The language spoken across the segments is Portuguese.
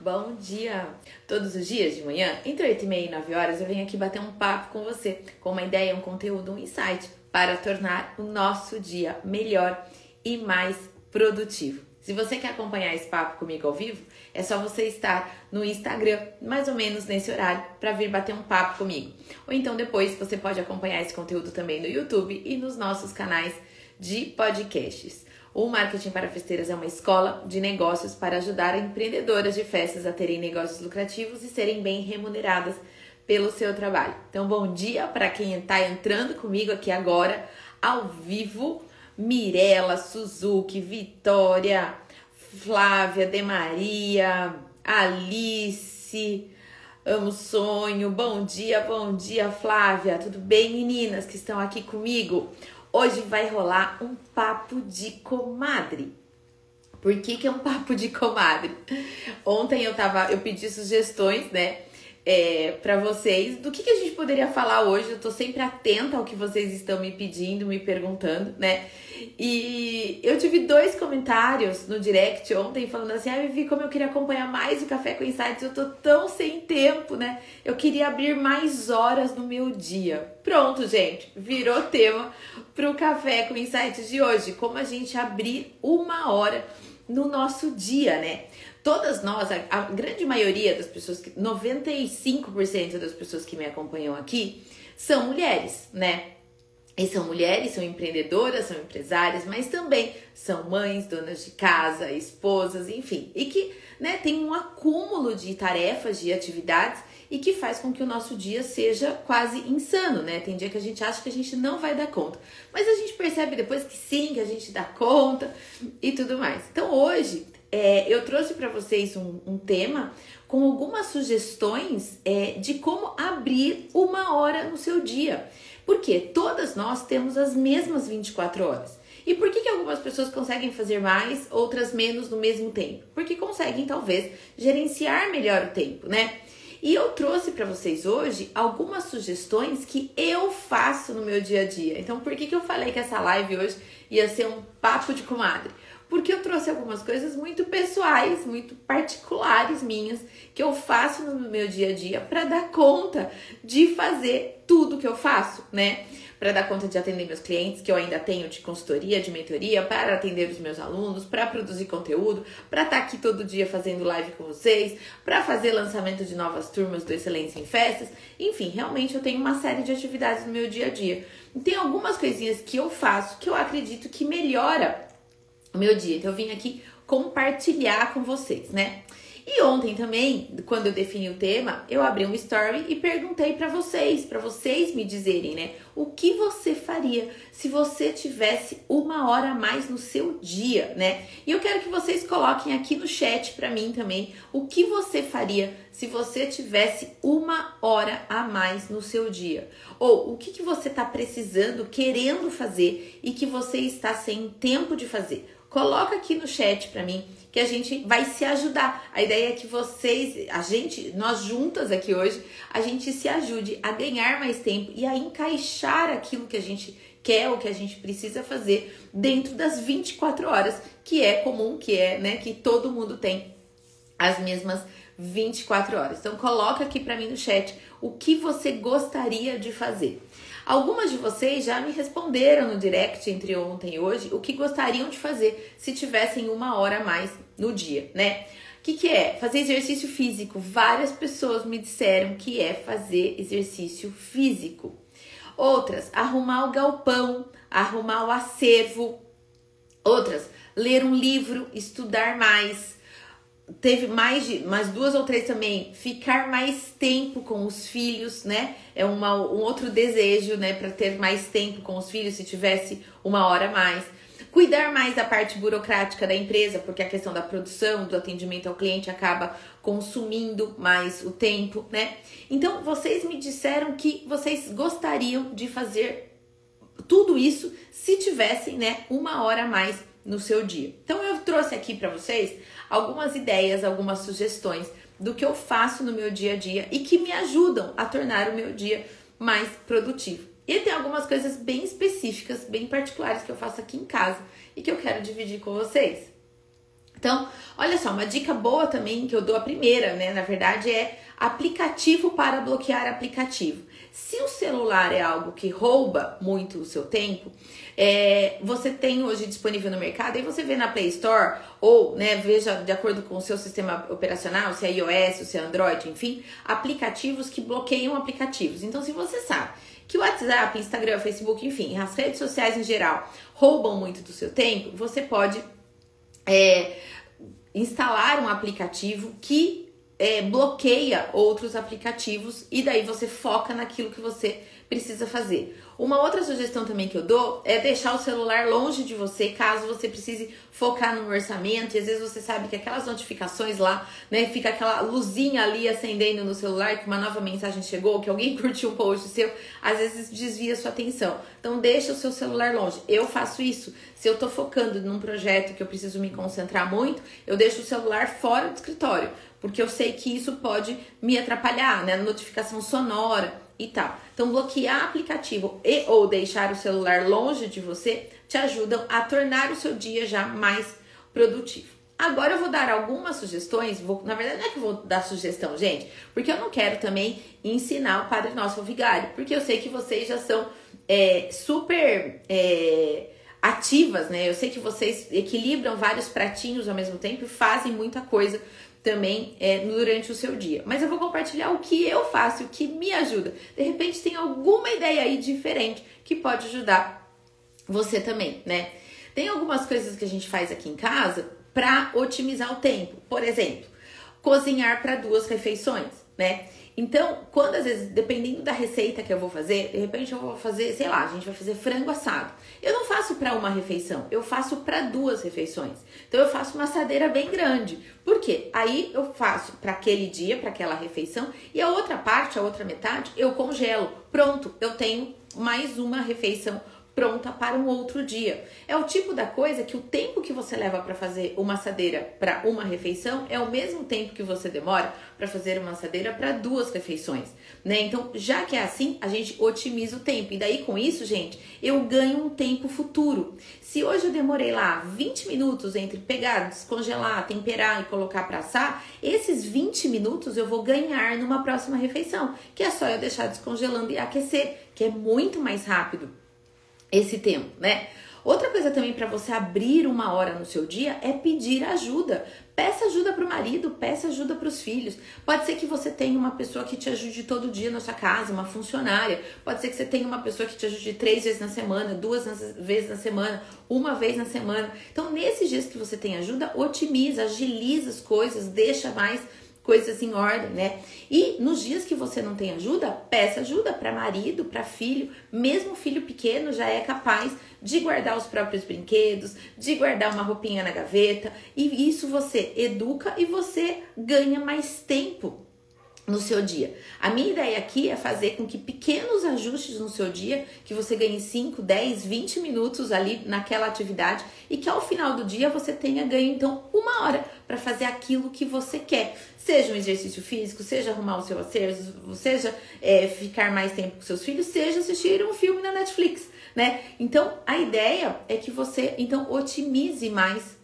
Bom dia! Todos os dias de manhã, entre 8 e meia e 9 horas, eu venho aqui bater um papo com você, com uma ideia, um conteúdo, um insight para tornar o nosso dia melhor e mais produtivo. Se você quer acompanhar esse papo comigo ao vivo, é só você estar no Instagram, mais ou menos nesse horário, para vir bater um papo comigo. Ou então depois você pode acompanhar esse conteúdo também no YouTube e nos nossos canais de podcasts. O Marketing para Festeiras é uma escola de negócios para ajudar empreendedoras de festas a terem negócios lucrativos e serem bem remuneradas pelo seu trabalho. Então, bom dia para quem está entrando comigo aqui agora, ao vivo. Mirela, Suzuki, Vitória, Flávia, De Maria, Alice, Amo Sonho. Bom dia, bom dia, Flávia. Tudo bem, meninas que estão aqui comigo? Hoje vai rolar um papo de comadre. Por que, que é um papo de comadre? Ontem eu tava, eu pedi sugestões, né? É, para vocês do que, que a gente poderia falar hoje. Eu tô sempre atenta ao que vocês estão me pedindo, me perguntando, né? E eu tive dois comentários no direct ontem falando assim: ah, Vivi, como eu queria acompanhar mais o Café com Insights, eu tô tão sem tempo, né? Eu queria abrir mais horas no meu dia. Pronto, gente, virou tema pro Café com Insights de hoje: como a gente abrir uma hora no nosso dia, né? Todas nós, a, a grande maioria das pessoas, 95% das pessoas que me acompanham aqui são mulheres, né? E são mulheres, são empreendedoras, são empresárias, mas também são mães, donas de casa, esposas, enfim. E que né, tem um acúmulo de tarefas, de atividades e que faz com que o nosso dia seja quase insano, né? Tem dia que a gente acha que a gente não vai dar conta, mas a gente percebe depois que sim, que a gente dá conta e tudo mais. Então hoje é, eu trouxe para vocês um, um, tema com algumas sugestões é, de como abrir uma hora no seu dia. Porque todas nós temos as mesmas 24 horas. E por que, que algumas pessoas conseguem fazer mais, outras menos no mesmo tempo? Porque conseguem, talvez, gerenciar melhor o tempo, né? E eu trouxe para vocês hoje algumas sugestões que eu faço no meu dia a dia. Então, por que, que eu falei que essa live hoje ia ser um papo de comadre? Porque eu trouxe algumas coisas muito pessoais, muito particulares minhas, que eu faço no meu dia a dia para dar conta de fazer tudo que eu faço, né? Para dar conta de atender meus clientes, que eu ainda tenho de consultoria, de mentoria, para atender os meus alunos, para produzir conteúdo, para estar tá aqui todo dia fazendo live com vocês, para fazer lançamento de novas turmas do Excelência em Festas. Enfim, realmente eu tenho uma série de atividades no meu dia a dia. E tem algumas coisinhas que eu faço que eu acredito que melhora meu dia. Então eu vim aqui compartilhar com vocês, né? E ontem também, quando eu defini o tema, eu abri um story e perguntei para vocês, para vocês me dizerem, né, o que você faria se você tivesse uma hora a mais no seu dia, né? E eu quero que vocês coloquem aqui no chat para mim também o que você faria se você tivesse uma hora a mais no seu dia, ou o que, que você está precisando, querendo fazer e que você está sem tempo de fazer. Coloca aqui no chat para mim que a gente vai se ajudar. A ideia é que vocês, a gente, nós juntas aqui hoje, a gente se ajude a ganhar mais tempo e a encaixar aquilo que a gente quer ou que a gente precisa fazer dentro das 24 horas, que é comum, que é, né, que todo mundo tem as mesmas 24 horas. Então coloca aqui para mim no chat o que você gostaria de fazer. Algumas de vocês já me responderam no direct entre ontem e hoje o que gostariam de fazer se tivessem uma hora a mais no dia, né? O que, que é? Fazer exercício físico. Várias pessoas me disseram que é fazer exercício físico. Outras, arrumar o galpão, arrumar o acervo. Outras, ler um livro, estudar mais teve mais de mais duas ou três também ficar mais tempo com os filhos né? É uma, um outro desejo né? Para ter mais tempo com os filhos se tivesse uma hora a mais. Cuidar mais da parte burocrática da empresa porque a questão da produção do atendimento ao cliente acaba consumindo mais o tempo né? Então vocês me disseram que vocês gostariam de fazer tudo isso se tivessem né uma hora a mais no seu dia. Então eu trouxe aqui para vocês algumas ideias, algumas sugestões do que eu faço no meu dia a dia e que me ajudam a tornar o meu dia mais produtivo. E tem algumas coisas bem específicas, bem particulares que eu faço aqui em casa e que eu quero dividir com vocês. Então, olha só, uma dica boa também que eu dou a primeira, né? Na verdade, é aplicativo para bloquear aplicativo. Se o celular é algo que rouba muito o seu tempo, é, você tem hoje disponível no mercado e você vê na Play Store ou né, veja de acordo com o seu sistema operacional, se é iOS, se é Android, enfim, aplicativos que bloqueiam aplicativos. Então, se você sabe que o WhatsApp, Instagram, Facebook, enfim, as redes sociais em geral roubam muito do seu tempo, você pode é, instalar um aplicativo que é, bloqueia outros aplicativos e daí você foca naquilo que você precisa fazer. Uma outra sugestão também que eu dou é deixar o celular longe de você, caso você precise focar no orçamento. E às vezes você sabe que aquelas notificações lá, né, fica aquela luzinha ali acendendo no celular que uma nova mensagem chegou, que alguém curtiu um post seu, às vezes desvia sua atenção. Então deixa o seu celular longe. Eu faço isso. Se eu tô focando num projeto que eu preciso me concentrar muito, eu deixo o celular fora do escritório, porque eu sei que isso pode me atrapalhar, né? Notificação sonora e tal. Então, bloquear aplicativo e ou deixar o celular longe de você te ajudam a tornar o seu dia já mais produtivo. Agora eu vou dar algumas sugestões, vou, na verdade não é que eu vou dar sugestão, gente, porque eu não quero também ensinar o Padre Nosso Vigário, porque eu sei que vocês já são é, super é, ativas, né? Eu sei que vocês equilibram vários pratinhos ao mesmo tempo e fazem muita coisa também é, durante o seu dia. Mas eu vou compartilhar o que eu faço, o que me ajuda. De repente tem alguma ideia aí diferente que pode ajudar você também, né? Tem algumas coisas que a gente faz aqui em casa para otimizar o tempo. Por exemplo, cozinhar para duas refeições, né? Então, quando às vezes, dependendo da receita que eu vou fazer, de repente eu vou fazer, sei lá, a gente vai fazer frango assado. Eu não faço para uma refeição, eu faço para duas refeições. Então eu faço uma assadeira bem grande. Por quê? Aí eu faço para aquele dia, para aquela refeição, e a outra parte, a outra metade, eu congelo. Pronto, eu tenho mais uma refeição pronta para um outro dia. É o tipo da coisa que o tempo que você leva para fazer uma assadeira para uma refeição é o mesmo tempo que você demora para fazer uma assadeira para duas refeições, né? Então, já que é assim, a gente otimiza o tempo. E daí com isso, gente, eu ganho um tempo futuro. Se hoje eu demorei lá 20 minutos entre pegar, descongelar, temperar e colocar para assar, esses 20 minutos eu vou ganhar numa próxima refeição, que é só eu deixar descongelando e aquecer, que é muito mais rápido esse tempo, né? Outra coisa também para você abrir uma hora no seu dia é pedir ajuda. Peça ajuda para o marido, peça ajuda para os filhos. Pode ser que você tenha uma pessoa que te ajude todo dia na sua casa, uma funcionária. Pode ser que você tenha uma pessoa que te ajude três vezes na semana, duas vezes na semana, uma vez na semana. Então, nesses dias que você tem ajuda, otimiza, agiliza as coisas, deixa mais coisas em ordem, né? E nos dias que você não tem ajuda, peça ajuda para marido, para filho, mesmo filho pequeno já é capaz de guardar os próprios brinquedos, de guardar uma roupinha na gaveta, e isso você educa e você ganha mais tempo no seu dia. A minha ideia aqui é fazer com que pequenos ajustes no seu dia, que você ganhe 5, 10, 20 minutos ali naquela atividade e que ao final do dia você tenha ganho então uma hora para fazer aquilo que você quer. Seja um exercício físico, seja arrumar o seu acervo, seja é, ficar mais tempo com seus filhos, seja assistir um filme na Netflix, né? Então a ideia é que você então otimize mais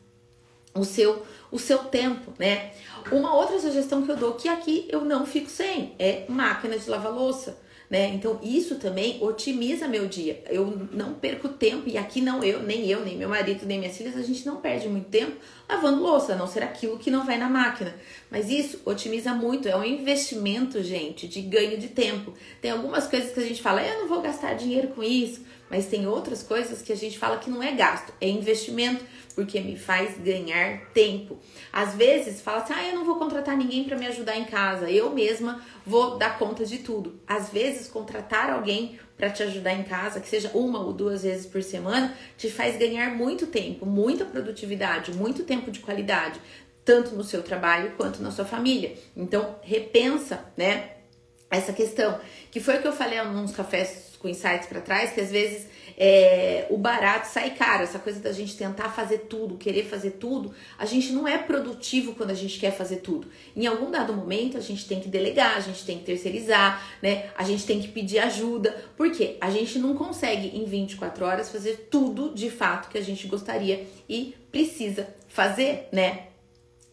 o seu o seu tempo, né? Uma outra sugestão que eu dou que aqui eu não fico sem é máquina de lavar louça. Né? Então isso também otimiza meu dia. Eu não perco tempo e aqui não eu, nem eu, nem meu marido, nem minhas filhas, a gente não perde muito tempo lavando louça, a não ser aquilo que não vai na máquina. Mas isso otimiza muito, é um investimento, gente, de ganho de tempo. Tem algumas coisas que a gente fala, eu não vou gastar dinheiro com isso, mas tem outras coisas que a gente fala que não é gasto, é investimento porque me faz ganhar tempo. Às vezes fala assim: "Ah, eu não vou contratar ninguém para me ajudar em casa, eu mesma vou dar conta de tudo". Às vezes contratar alguém para te ajudar em casa, que seja uma ou duas vezes por semana, te faz ganhar muito tempo, muita produtividade, muito tempo de qualidade, tanto no seu trabalho quanto na sua família. Então, repensa, né? Essa questão, que foi o que eu falei uns cafés com insights para trás, que às vezes é, o barato sai caro. Essa coisa da gente tentar fazer tudo, querer fazer tudo, a gente não é produtivo quando a gente quer fazer tudo. Em algum dado momento, a gente tem que delegar, a gente tem que terceirizar, né? A gente tem que pedir ajuda, porque a gente não consegue em 24 horas fazer tudo de fato que a gente gostaria e precisa fazer, né?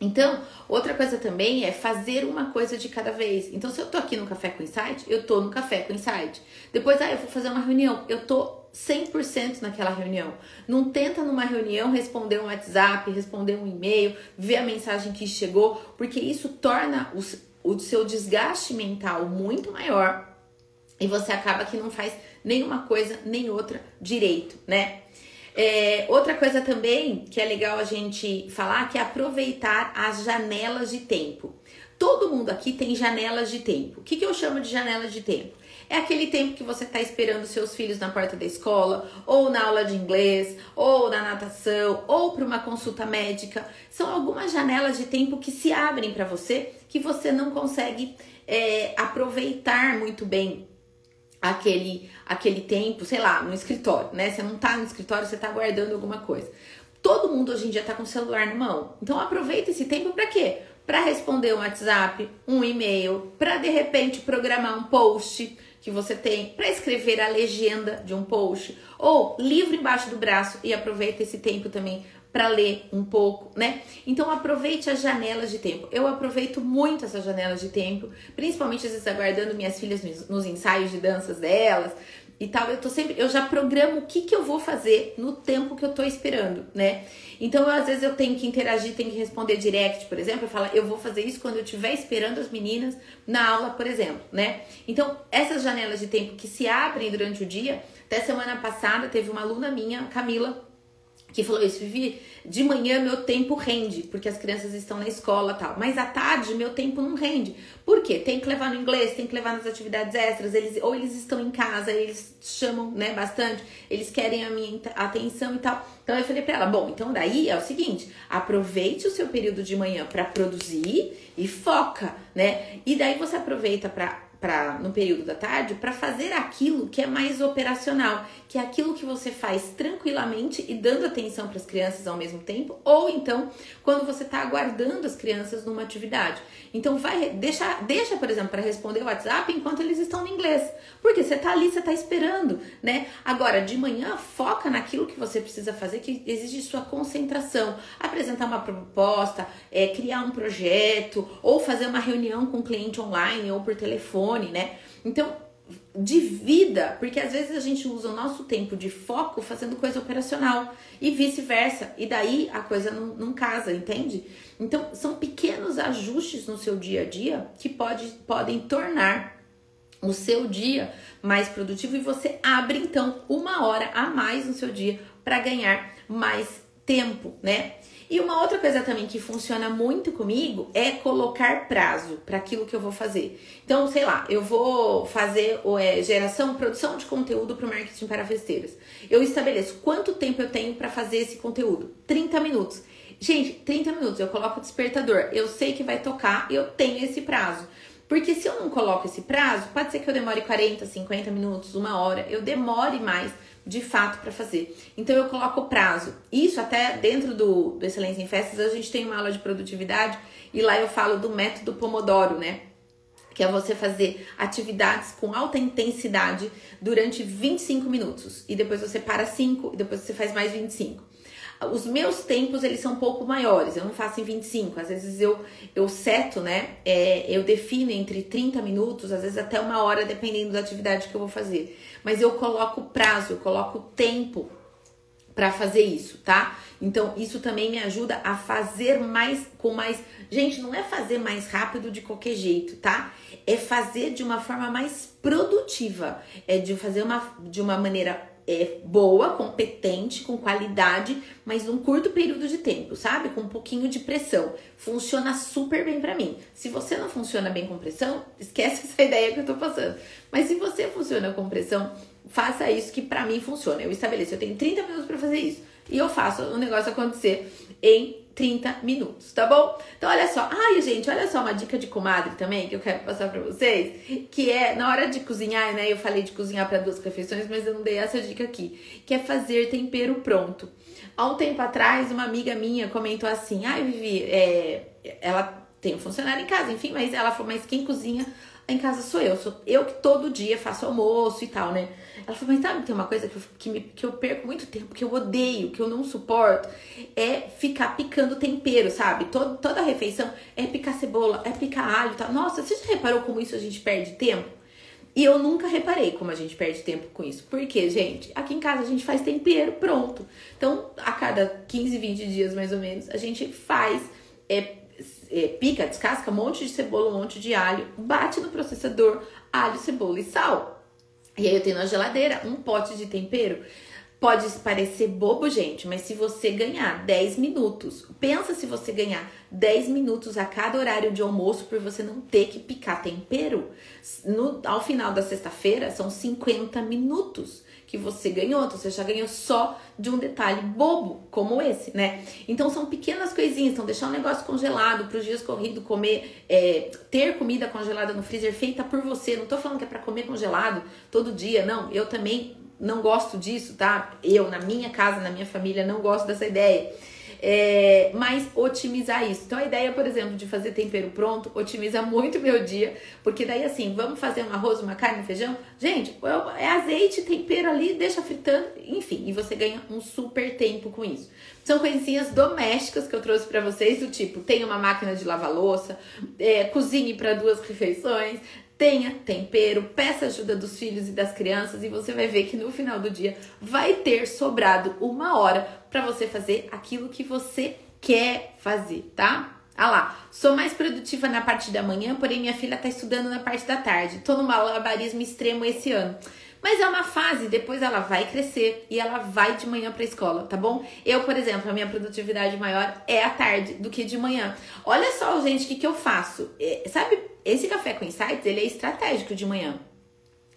Então, outra coisa também é fazer uma coisa de cada vez. Então, se eu tô aqui no Café com Insight, eu tô no Café com Insight. Depois, ah, eu vou fazer uma reunião, eu tô 100% naquela reunião. Não tenta numa reunião responder um WhatsApp, responder um e-mail, ver a mensagem que chegou, porque isso torna o, o seu desgaste mental muito maior e você acaba que não faz nenhuma coisa nem outra direito, né? É, outra coisa também que é legal a gente falar que é aproveitar as janelas de tempo. Todo mundo aqui tem janelas de tempo. O que, que eu chamo de janelas de tempo? É aquele tempo que você está esperando seus filhos na porta da escola, ou na aula de inglês, ou na natação, ou para uma consulta médica. São algumas janelas de tempo que se abrem para você que você não consegue é, aproveitar muito bem aquele, aquele tempo, sei lá, no escritório, né? Você não tá no escritório, você tá guardando alguma coisa. Todo mundo hoje em dia tá com o celular na mão. Então aproveita esse tempo para quê? Para responder um WhatsApp, um e-mail, para de repente programar um post que você tem, para escrever a legenda de um post, ou livro embaixo do braço e aproveita esse tempo também para ler um pouco, né? Então aproveite as janelas de tempo. Eu aproveito muito essas janelas de tempo, principalmente às vezes aguardando minhas filhas nos ensaios de danças delas e tal. Eu tô sempre, eu já programo o que que eu vou fazer no tempo que eu tô esperando, né? Então, às vezes eu tenho que interagir, tenho que responder direct, por exemplo, eu falo, eu vou fazer isso quando eu estiver esperando as meninas na aula, por exemplo, né? Então, essas janelas de tempo que se abrem durante o dia, até semana passada teve uma aluna minha, Camila, que falou isso, Vivi, de manhã meu tempo rende, porque as crianças estão na escola tal, mas à tarde meu tempo não rende. Por quê? Tem que levar no inglês, tem que levar nas atividades extras, eles ou eles estão em casa, eles chamam, né, bastante, eles querem a minha atenção e tal. Então eu falei para ela, bom, então daí é o seguinte, aproveite o seu período de manhã para produzir e foca, né? E daí você aproveita para para no período da tarde para fazer aquilo que é mais operacional, que é aquilo que você faz tranquilamente e dando atenção para as crianças ao mesmo tempo, ou então quando você está aguardando as crianças numa atividade. Então vai deixa, deixa por exemplo, para responder o WhatsApp enquanto eles estão no inglês, porque você está ali, você está esperando, né? Agora de manhã foca naquilo que você precisa fazer, que exige sua concentração, apresentar uma proposta, é, criar um projeto ou fazer uma reunião com o cliente online ou por telefone telefone, né? Então, divida, porque às vezes a gente usa o nosso tempo de foco fazendo coisa operacional e vice-versa, e daí a coisa não, não, casa, entende? Então, são pequenos ajustes no seu dia a dia que pode, podem tornar o seu dia mais produtivo e você abre então uma hora a mais no seu dia para ganhar mais tempo, né? E uma outra coisa também que funciona muito comigo é colocar prazo para aquilo que eu vou fazer. Então, sei lá, eu vou fazer é, geração, produção de conteúdo para o marketing para festeiras. Eu estabeleço quanto tempo eu tenho para fazer esse conteúdo. 30 minutos. Gente, 30 minutos, eu coloco o despertador. Eu sei que vai tocar, eu tenho esse prazo. Porque se eu não coloco esse prazo, pode ser que eu demore 40, 50 minutos, uma hora, eu demore mais de fato para fazer. Então eu coloco o prazo. Isso até dentro do, do Excelência em Festas, a gente tem uma aula de produtividade e lá eu falo do método Pomodoro, né? Que é você fazer atividades com alta intensidade durante 25 minutos. E depois você para 5 e depois você faz mais 25. Os meus tempos, eles são um pouco maiores, eu não faço em 25, às vezes eu, eu seto, né, é, eu defino entre 30 minutos, às vezes até uma hora, dependendo da atividade que eu vou fazer. Mas eu coloco prazo, eu coloco tempo para fazer isso, tá? Então, isso também me ajuda a fazer mais com mais. Gente, não é fazer mais rápido de qualquer jeito, tá? É fazer de uma forma mais produtiva, é de fazer uma, de uma maneira é, boa, competente, com qualidade, mas num curto período de tempo, sabe? Com um pouquinho de pressão. Funciona super bem para mim. Se você não funciona bem com pressão, esquece essa ideia que eu tô passando. Mas se você funciona com pressão, faça isso que para mim funciona. Eu estabeleço, eu tenho 30 minutos para fazer isso e eu faço o negócio acontecer em 30 minutos, tá bom? Então, olha só. Ai, gente, olha só uma dica de comadre também que eu quero passar pra vocês. Que é, na hora de cozinhar, né? Eu falei de cozinhar para duas refeições, mas eu não dei essa dica aqui. Que é fazer tempero pronto. Há um tempo atrás, uma amiga minha comentou assim: Ai, Vivi, é, ela tem um funcionário em casa, enfim, mas ela falou: Mas quem cozinha em casa sou eu, sou eu que todo dia faço almoço e tal, né? Ela falou, mas sabe, tem uma coisa que eu, que, me, que eu perco muito tempo, que eu odeio, que eu não suporto, é ficar picando tempero, sabe? Todo, toda refeição é picar cebola, é picar alho e tal. Nossa, você já reparou como isso a gente perde tempo? E eu nunca reparei como a gente perde tempo com isso. Porque, gente, aqui em casa a gente faz tempero pronto. Então, a cada 15, 20 dias mais ou menos, a gente faz, é, pica, descasca um monte de cebola, um monte de alho, bate no processador, alho, cebola e sal. E aí eu tenho na geladeira um pote de tempero. Pode parecer bobo, gente, mas se você ganhar 10 minutos, pensa se você ganhar 10 minutos a cada horário de almoço por você não ter que picar tempero. No, ao final da sexta-feira, são 50 minutos que você ganhou. Então você já ganhou só de um detalhe bobo como esse, né? Então são pequenas coisinhas. Então deixar um negócio congelado para os dias corridos comer, é, ter comida congelada no freezer feita por você. Não tô falando que é para comer congelado todo dia, não. Eu também não gosto disso, tá? Eu, na minha casa, na minha família, não gosto dessa ideia. É, mas otimizar isso. Então, a ideia, por exemplo, de fazer tempero pronto, otimiza muito meu dia, porque daí assim, vamos fazer um arroz, uma carne, um feijão? Gente, é azeite, tempero ali, deixa fritando, enfim, e você ganha um super tempo com isso. São coisinhas domésticas que eu trouxe para vocês, do tipo, tem uma máquina de lavar louça, é, cozinhe para duas refeições, tenha tempero, peça ajuda dos filhos e das crianças e você vai ver que no final do dia vai ter sobrado uma hora para você fazer aquilo que você quer fazer, tá? Ah lá, sou mais produtiva na parte da manhã, porém minha filha tá estudando na parte da tarde. Tô no malabarismo extremo esse ano. Mas é uma fase, depois ela vai crescer e ela vai de manhã para escola, tá bom? Eu, por exemplo, a minha produtividade maior é à tarde do que de manhã. Olha só, gente, o que, que eu faço. É, sabe, esse café com insights, ele é estratégico de manhã.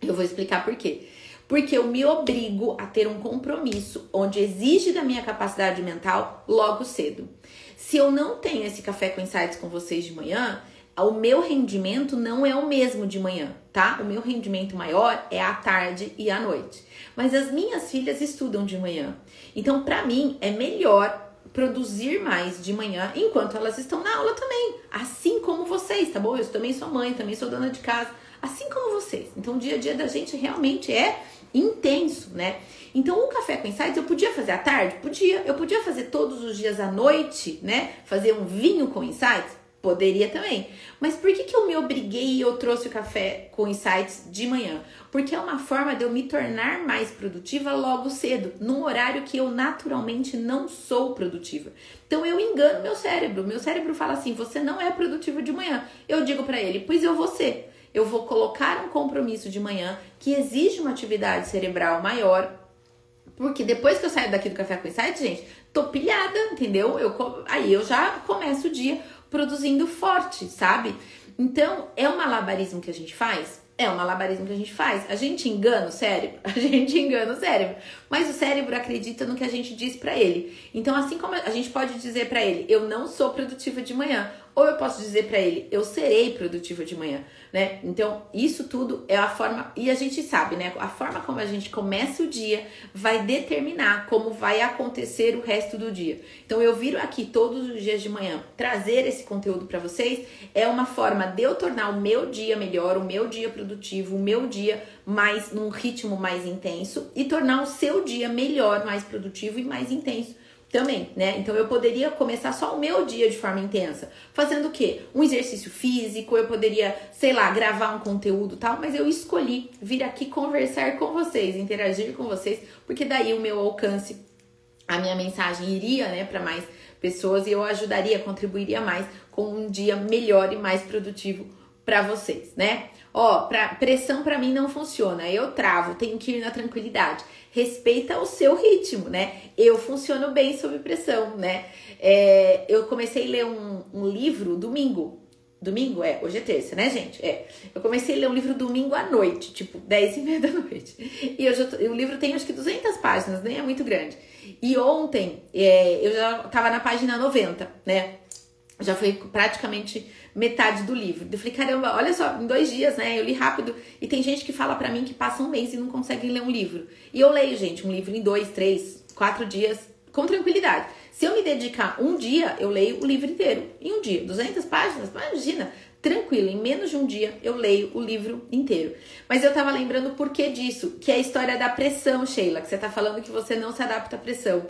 Eu vou explicar por quê. Porque eu me obrigo a ter um compromisso onde exige da minha capacidade mental logo cedo. Se eu não tenho esse café com insights com vocês de manhã, o meu rendimento não é o mesmo de manhã, tá? O meu rendimento maior é à tarde e à noite. Mas as minhas filhas estudam de manhã. Então, para mim, é melhor produzir mais de manhã enquanto elas estão na aula também. Assim como vocês, tá bom? Eu também sou mãe, também sou dona de casa. Assim como vocês. Então, o dia a dia da gente realmente é intenso, né? Então, o café com insights eu podia fazer à tarde? Podia. Eu podia fazer todos os dias à noite, né? Fazer um vinho com insights? Poderia também. Mas por que, que eu me obriguei e eu trouxe o café com insights de manhã? Porque é uma forma de eu me tornar mais produtiva logo cedo, num horário que eu naturalmente não sou produtiva. Então eu engano meu cérebro. Meu cérebro fala assim: você não é produtiva de manhã. Eu digo para ele: pois eu vou ser. Eu vou colocar um compromisso de manhã que exige uma atividade cerebral maior, porque depois que eu saio daqui do Café com Insight, gente, tô pilhada, entendeu? Eu, aí eu já começo o dia produzindo forte, sabe? Então, é um malabarismo que a gente faz? É um malabarismo que a gente faz. A gente engana o cérebro? A gente engana o cérebro. Mas o cérebro acredita no que a gente diz para ele. Então, assim como a gente pode dizer para ele, eu não sou produtiva de manhã, ou eu posso dizer para ele, eu serei produtiva de manhã, né? Então, isso tudo é a forma, e a gente sabe, né? A forma como a gente começa o dia vai determinar como vai acontecer o resto do dia. Então, eu viro aqui todos os dias de manhã trazer esse conteúdo para vocês é uma forma de eu tornar o meu dia melhor, o meu dia produtivo, o meu dia mais num ritmo mais intenso e tornar o seu dia melhor, mais produtivo e mais intenso também, né? Então eu poderia começar só o meu dia de forma intensa, fazendo o quê? Um exercício físico, eu poderia, sei lá, gravar um conteúdo tal, mas eu escolhi vir aqui conversar com vocês, interagir com vocês, porque daí o meu alcance, a minha mensagem iria, né, para mais pessoas e eu ajudaria, contribuiria mais com um dia melhor e mais produtivo para vocês, né? Ó, pra, pressão para mim não funciona. Eu travo, tenho que ir na tranquilidade. Respeita o seu ritmo, né? Eu funciono bem sob pressão, né? É, eu comecei a ler um, um livro domingo. Domingo? É, hoje é terça, né, gente? É. Eu comecei a ler um livro domingo à noite, tipo 10 e meia da noite. E eu já, o livro tem acho que 200 páginas, nem é muito grande. E ontem é, eu já tava na página 90, né? Já foi praticamente metade do livro. Eu falei, caramba, olha só, em dois dias, né? Eu li rápido. E tem gente que fala para mim que passa um mês e não consegue ler um livro. E eu leio, gente, um livro em dois, três, quatro dias, com tranquilidade. Se eu me dedicar um dia, eu leio o livro inteiro. Em um dia, 200 páginas, imagina. Tranquilo, em menos de um dia eu leio o livro inteiro. Mas eu tava lembrando o porquê disso, que é a história da pressão, Sheila, que você tá falando que você não se adapta à pressão.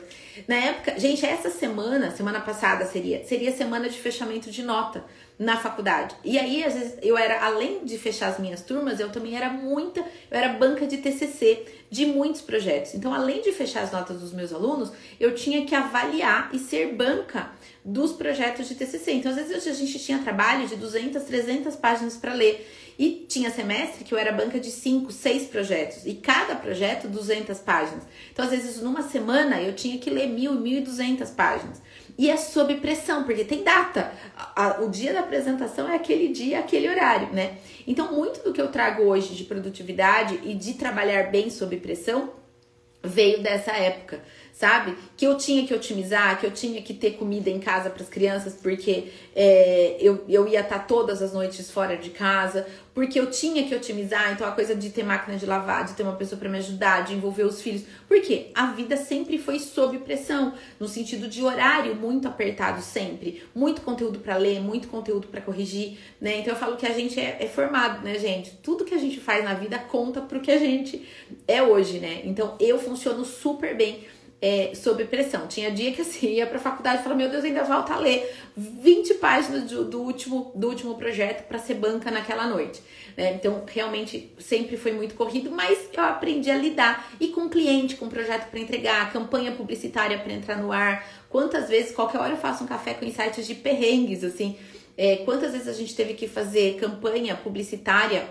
Na época, gente, essa semana, semana passada seria, seria semana de fechamento de nota na faculdade. E aí, às vezes, eu era, além de fechar as minhas turmas, eu também era muita, eu era banca de TCC de muitos projetos. Então, além de fechar as notas dos meus alunos, eu tinha que avaliar e ser banca dos projetos de TCC. Então, às vezes, a gente tinha trabalho de 200, 300 páginas para ler. E tinha semestre que eu era banca de 5, 6 projetos. E cada projeto, 200 páginas. Então, às vezes, numa semana, eu tinha que ler 1.000, 1.200 páginas. E é sob pressão, porque tem data. A, o dia da apresentação é aquele dia, aquele horário, né? Então, muito do que eu trago hoje de produtividade e de trabalhar bem sob pressão veio dessa época sabe? Que eu tinha que otimizar, que eu tinha que ter comida em casa para as crianças, porque é, eu, eu ia estar tá todas as noites fora de casa, porque eu tinha que otimizar, então a coisa de ter máquina de lavar, de ter uma pessoa para me ajudar, de envolver os filhos. Porque a vida sempre foi sob pressão, no sentido de horário muito apertado sempre, muito conteúdo para ler, muito conteúdo para corrigir, né? Então eu falo que a gente é, é, formado, né, gente? Tudo que a gente faz na vida conta pro que a gente é hoje, né? Então eu funciono super bem é, sob pressão. Tinha dia que assim, ia pra faculdade e falava, meu Deus, ainda falta ler 20 páginas do, do último, do último projeto para ser banca naquela noite. Né? Então, realmente, sempre foi muito corrido, mas eu aprendi a lidar. E com cliente, com projeto para entregar, campanha publicitária para entrar no ar. Quantas vezes, qualquer hora eu faço um café com insights de perrengues, assim. É, quantas vezes a gente teve que fazer campanha publicitária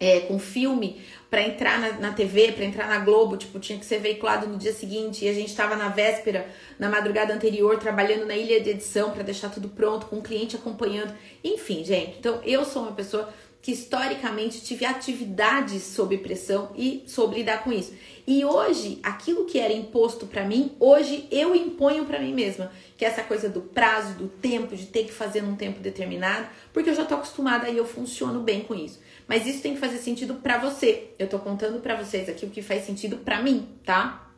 é, com filme para entrar na, na TV, para entrar na Globo, tipo, tinha que ser veiculado no dia seguinte e a gente estava na véspera, na madrugada anterior, trabalhando na ilha de edição para deixar tudo pronto, com o cliente acompanhando. Enfim, gente, então eu sou uma pessoa que historicamente tive atividades sob pressão e soube lidar com isso. E hoje, aquilo que era imposto para mim, hoje eu imponho para mim mesma, que é essa coisa do prazo, do tempo, de ter que fazer num tempo determinado, porque eu já tô acostumada e eu funciono bem com isso. Mas isso tem que fazer sentido para você. Eu tô contando para vocês aqui o que faz sentido para mim, tá?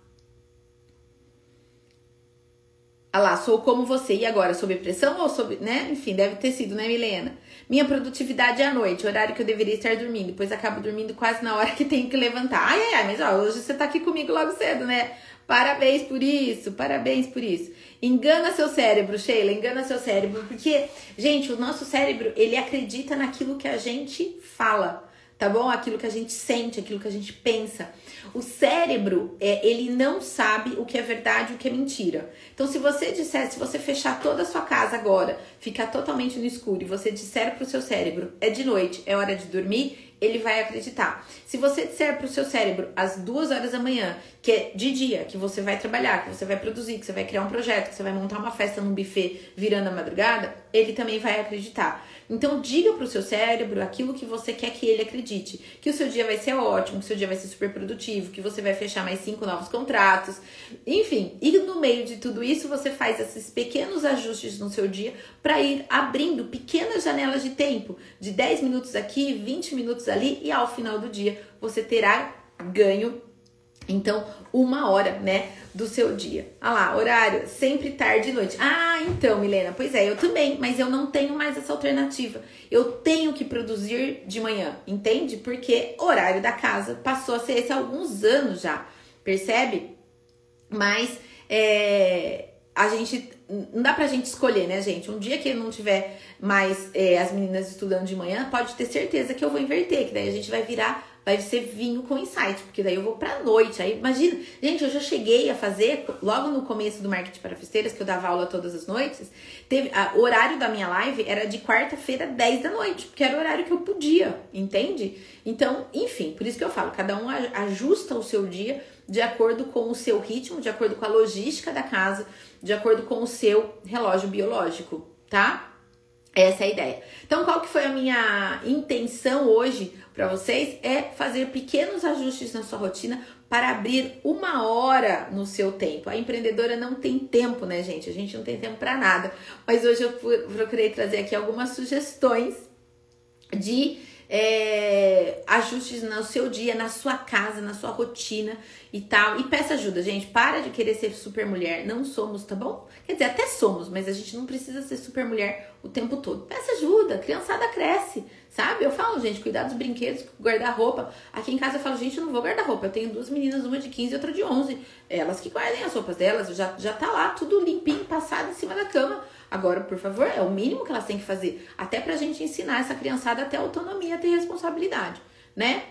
Ah lá, sou como você. E agora, sob pressão ou sob, né? Enfim, deve ter sido, né, Milena? Minha produtividade é à noite, horário que eu deveria estar dormindo, pois acabo dormindo quase na hora que tenho que levantar. Ai, ai, ai, mas ó, hoje você tá aqui comigo logo cedo, né? Parabéns por isso, parabéns por isso. Engana seu cérebro, Sheila, engana seu cérebro, porque, gente, o nosso cérebro, ele acredita naquilo que a gente fala, tá bom? Aquilo que a gente sente, aquilo que a gente pensa. O cérebro, é, ele não sabe o que é verdade e o que é mentira. Então, se você disser, se você fechar toda a sua casa agora, ficar totalmente no escuro e você disser pro seu cérebro, é de noite, é hora de dormir, ele vai acreditar. Se você disser para o seu cérebro às duas horas da manhã, que é de dia, que você vai trabalhar, que você vai produzir, que você vai criar um projeto, que você vai montar uma festa num buffet virando a madrugada, ele também vai acreditar. Então diga para o seu cérebro aquilo que você quer que ele acredite, que o seu dia vai ser ótimo, que o seu dia vai ser super produtivo, que você vai fechar mais cinco novos contratos, enfim. E no meio de tudo isso você faz esses pequenos ajustes no seu dia para ir abrindo pequenas janelas de tempo, de 10 minutos aqui, 20 minutos ali e ao final do dia você terá ganho então, uma hora, né, do seu dia. Ah lá, horário, sempre tarde e noite. Ah, então, Milena, pois é, eu também, mas eu não tenho mais essa alternativa. Eu tenho que produzir de manhã, entende? Porque horário da casa passou a ser esse há alguns anos já, percebe? Mas é, a gente não dá pra gente escolher, né, gente? Um dia que não tiver mais é, as meninas estudando de manhã, pode ter certeza que eu vou inverter, que daí a gente vai virar vai ser vinho com insight, porque daí eu vou pra noite. Aí imagina, gente, eu já cheguei a fazer, logo no começo do marketing para festeiras, que eu dava aula todas as noites, teve a, o horário da minha live era de quarta-feira, 10 da noite, porque era o horário que eu podia, entende? Então, enfim, por isso que eu falo, cada um ajusta o seu dia de acordo com o seu ritmo, de acordo com a logística da casa, de acordo com o seu relógio biológico, tá? Essa é a ideia. Então, qual que foi a minha intenção hoje para vocês? É fazer pequenos ajustes na sua rotina para abrir uma hora no seu tempo. A empreendedora não tem tempo, né, gente? A gente não tem tempo para nada. Mas hoje eu procurei trazer aqui algumas sugestões de é, ajustes no seu dia, na sua casa, na sua rotina e tal. E peça ajuda, gente. Para de querer ser super mulher. Não somos, tá bom? Quer dizer, até somos, mas a gente não precisa ser super mulher o tempo todo. Peça ajuda, criançada cresce, sabe? Eu falo, gente, cuidar dos brinquedos, guardar roupa. Aqui em casa eu falo, gente, eu não vou guardar roupa. Eu tenho duas meninas, uma de 15 e outra de 11. Elas que guardem as roupas delas, já, já tá lá, tudo limpinho, passado em cima da cama. Agora, por favor, é o mínimo que elas têm que fazer. Até pra gente ensinar essa criançada até autonomia, ter responsabilidade, né?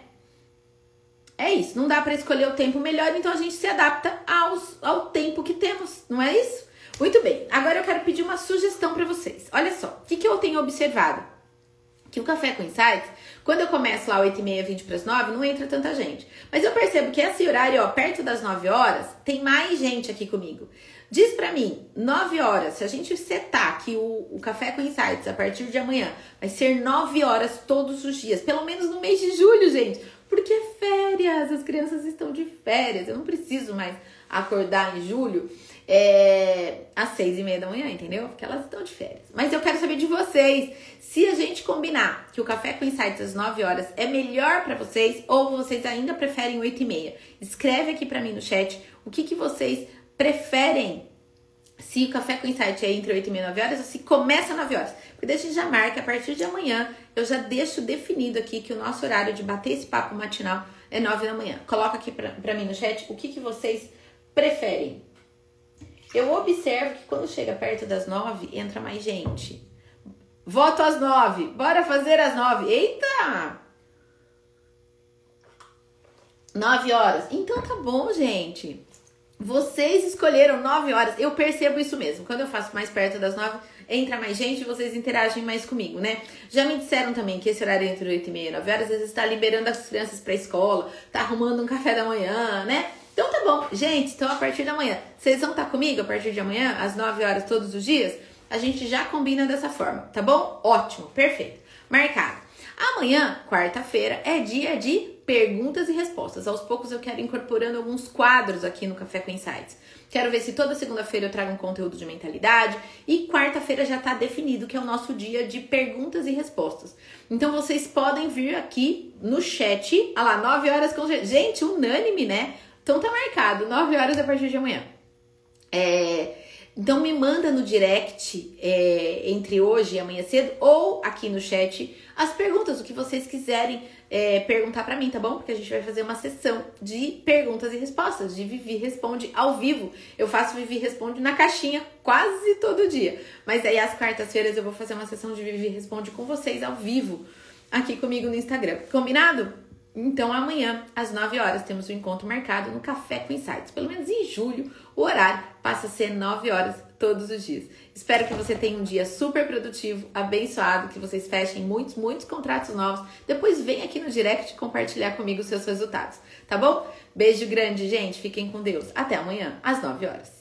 É isso, não dá para escolher o tempo melhor, então a gente se adapta aos, ao tempo que temos, não é isso? Muito bem, agora eu quero pedir uma sugestão para vocês. Olha só, o que, que eu tenho observado? Que o Café com Insights, quando eu começo lá 8 e meia, 20 para as 9, não entra tanta gente. Mas eu percebo que esse horário, ó, perto das 9 horas, tem mais gente aqui comigo. Diz para mim, 9 horas, se a gente setar que o, o Café com Insights a partir de amanhã vai ser 9 horas todos os dias, pelo menos no mês de julho, gente, porque é férias, as crianças estão de férias, eu não preciso mais acordar em julho é, às seis e meia da manhã, entendeu? Porque elas estão de férias. Mas eu quero saber de vocês, se a gente combinar que o Café com Insights às 9 horas é melhor para vocês ou vocês ainda preferem 8 e meia. Escreve aqui para mim no chat o que, que vocês preferem se o café com insight é entre 8 e meia e 9 horas ou se começa às 9 horas. Porque daí a gente já marca, a partir de amanhã, eu já deixo definido aqui que o nosso horário de bater esse papo matinal é 9 da manhã. Coloca aqui pra, pra mim no chat o que, que vocês preferem. Eu observo que quando chega perto das 9, entra mais gente. Voto às 9. Bora fazer às 9. Eita! 9 horas. Então tá bom, gente. Vocês escolheram 9 horas. Eu percebo isso mesmo. Quando eu faço mais perto das 9, entra mais gente e vocês interagem mais comigo, né? Já me disseram também que esse horário entre 8 e meia e 9 horas, às vezes está liberando as crianças para escola, tá arrumando um café da manhã, né? Então tá bom. Gente, então a partir da manhã, vocês vão estar tá comigo a partir de amanhã, às 9 horas todos os dias? A gente já combina dessa forma, tá bom? Ótimo, perfeito. Marcado. Amanhã, quarta-feira, é dia de perguntas e respostas. Aos poucos eu quero incorporando alguns quadros aqui no Café com Insights. Quero ver se toda segunda-feira eu trago um conteúdo de mentalidade e quarta-feira já está definido que é o nosso dia de perguntas e respostas. Então vocês podem vir aqui no chat, ah lá, 9 horas com gente, unânime, né? Então tá marcado, 9 horas a partir de amanhã. É, então me manda no direct é, entre hoje e amanhã cedo ou aqui no chat as perguntas, o que vocês quiserem é, perguntar para mim, tá bom? Porque a gente vai fazer uma sessão de perguntas e respostas, de Vivi Responde ao vivo. Eu faço Vivi Responde na caixinha quase todo dia. Mas aí às quartas-feiras eu vou fazer uma sessão de Vivi Responde com vocês ao vivo aqui comigo no Instagram. Combinado? Então amanhã, às 9 horas, temos um encontro marcado no Café com Insights. Pelo menos em julho, o horário passa a ser 9 horas todos os dias. Espero que você tenha um dia super produtivo, abençoado, que vocês fechem muitos, muitos contratos novos. Depois vem aqui no direct compartilhar comigo os seus resultados, tá bom? Beijo grande, gente. Fiquem com Deus. Até amanhã, às 9 horas.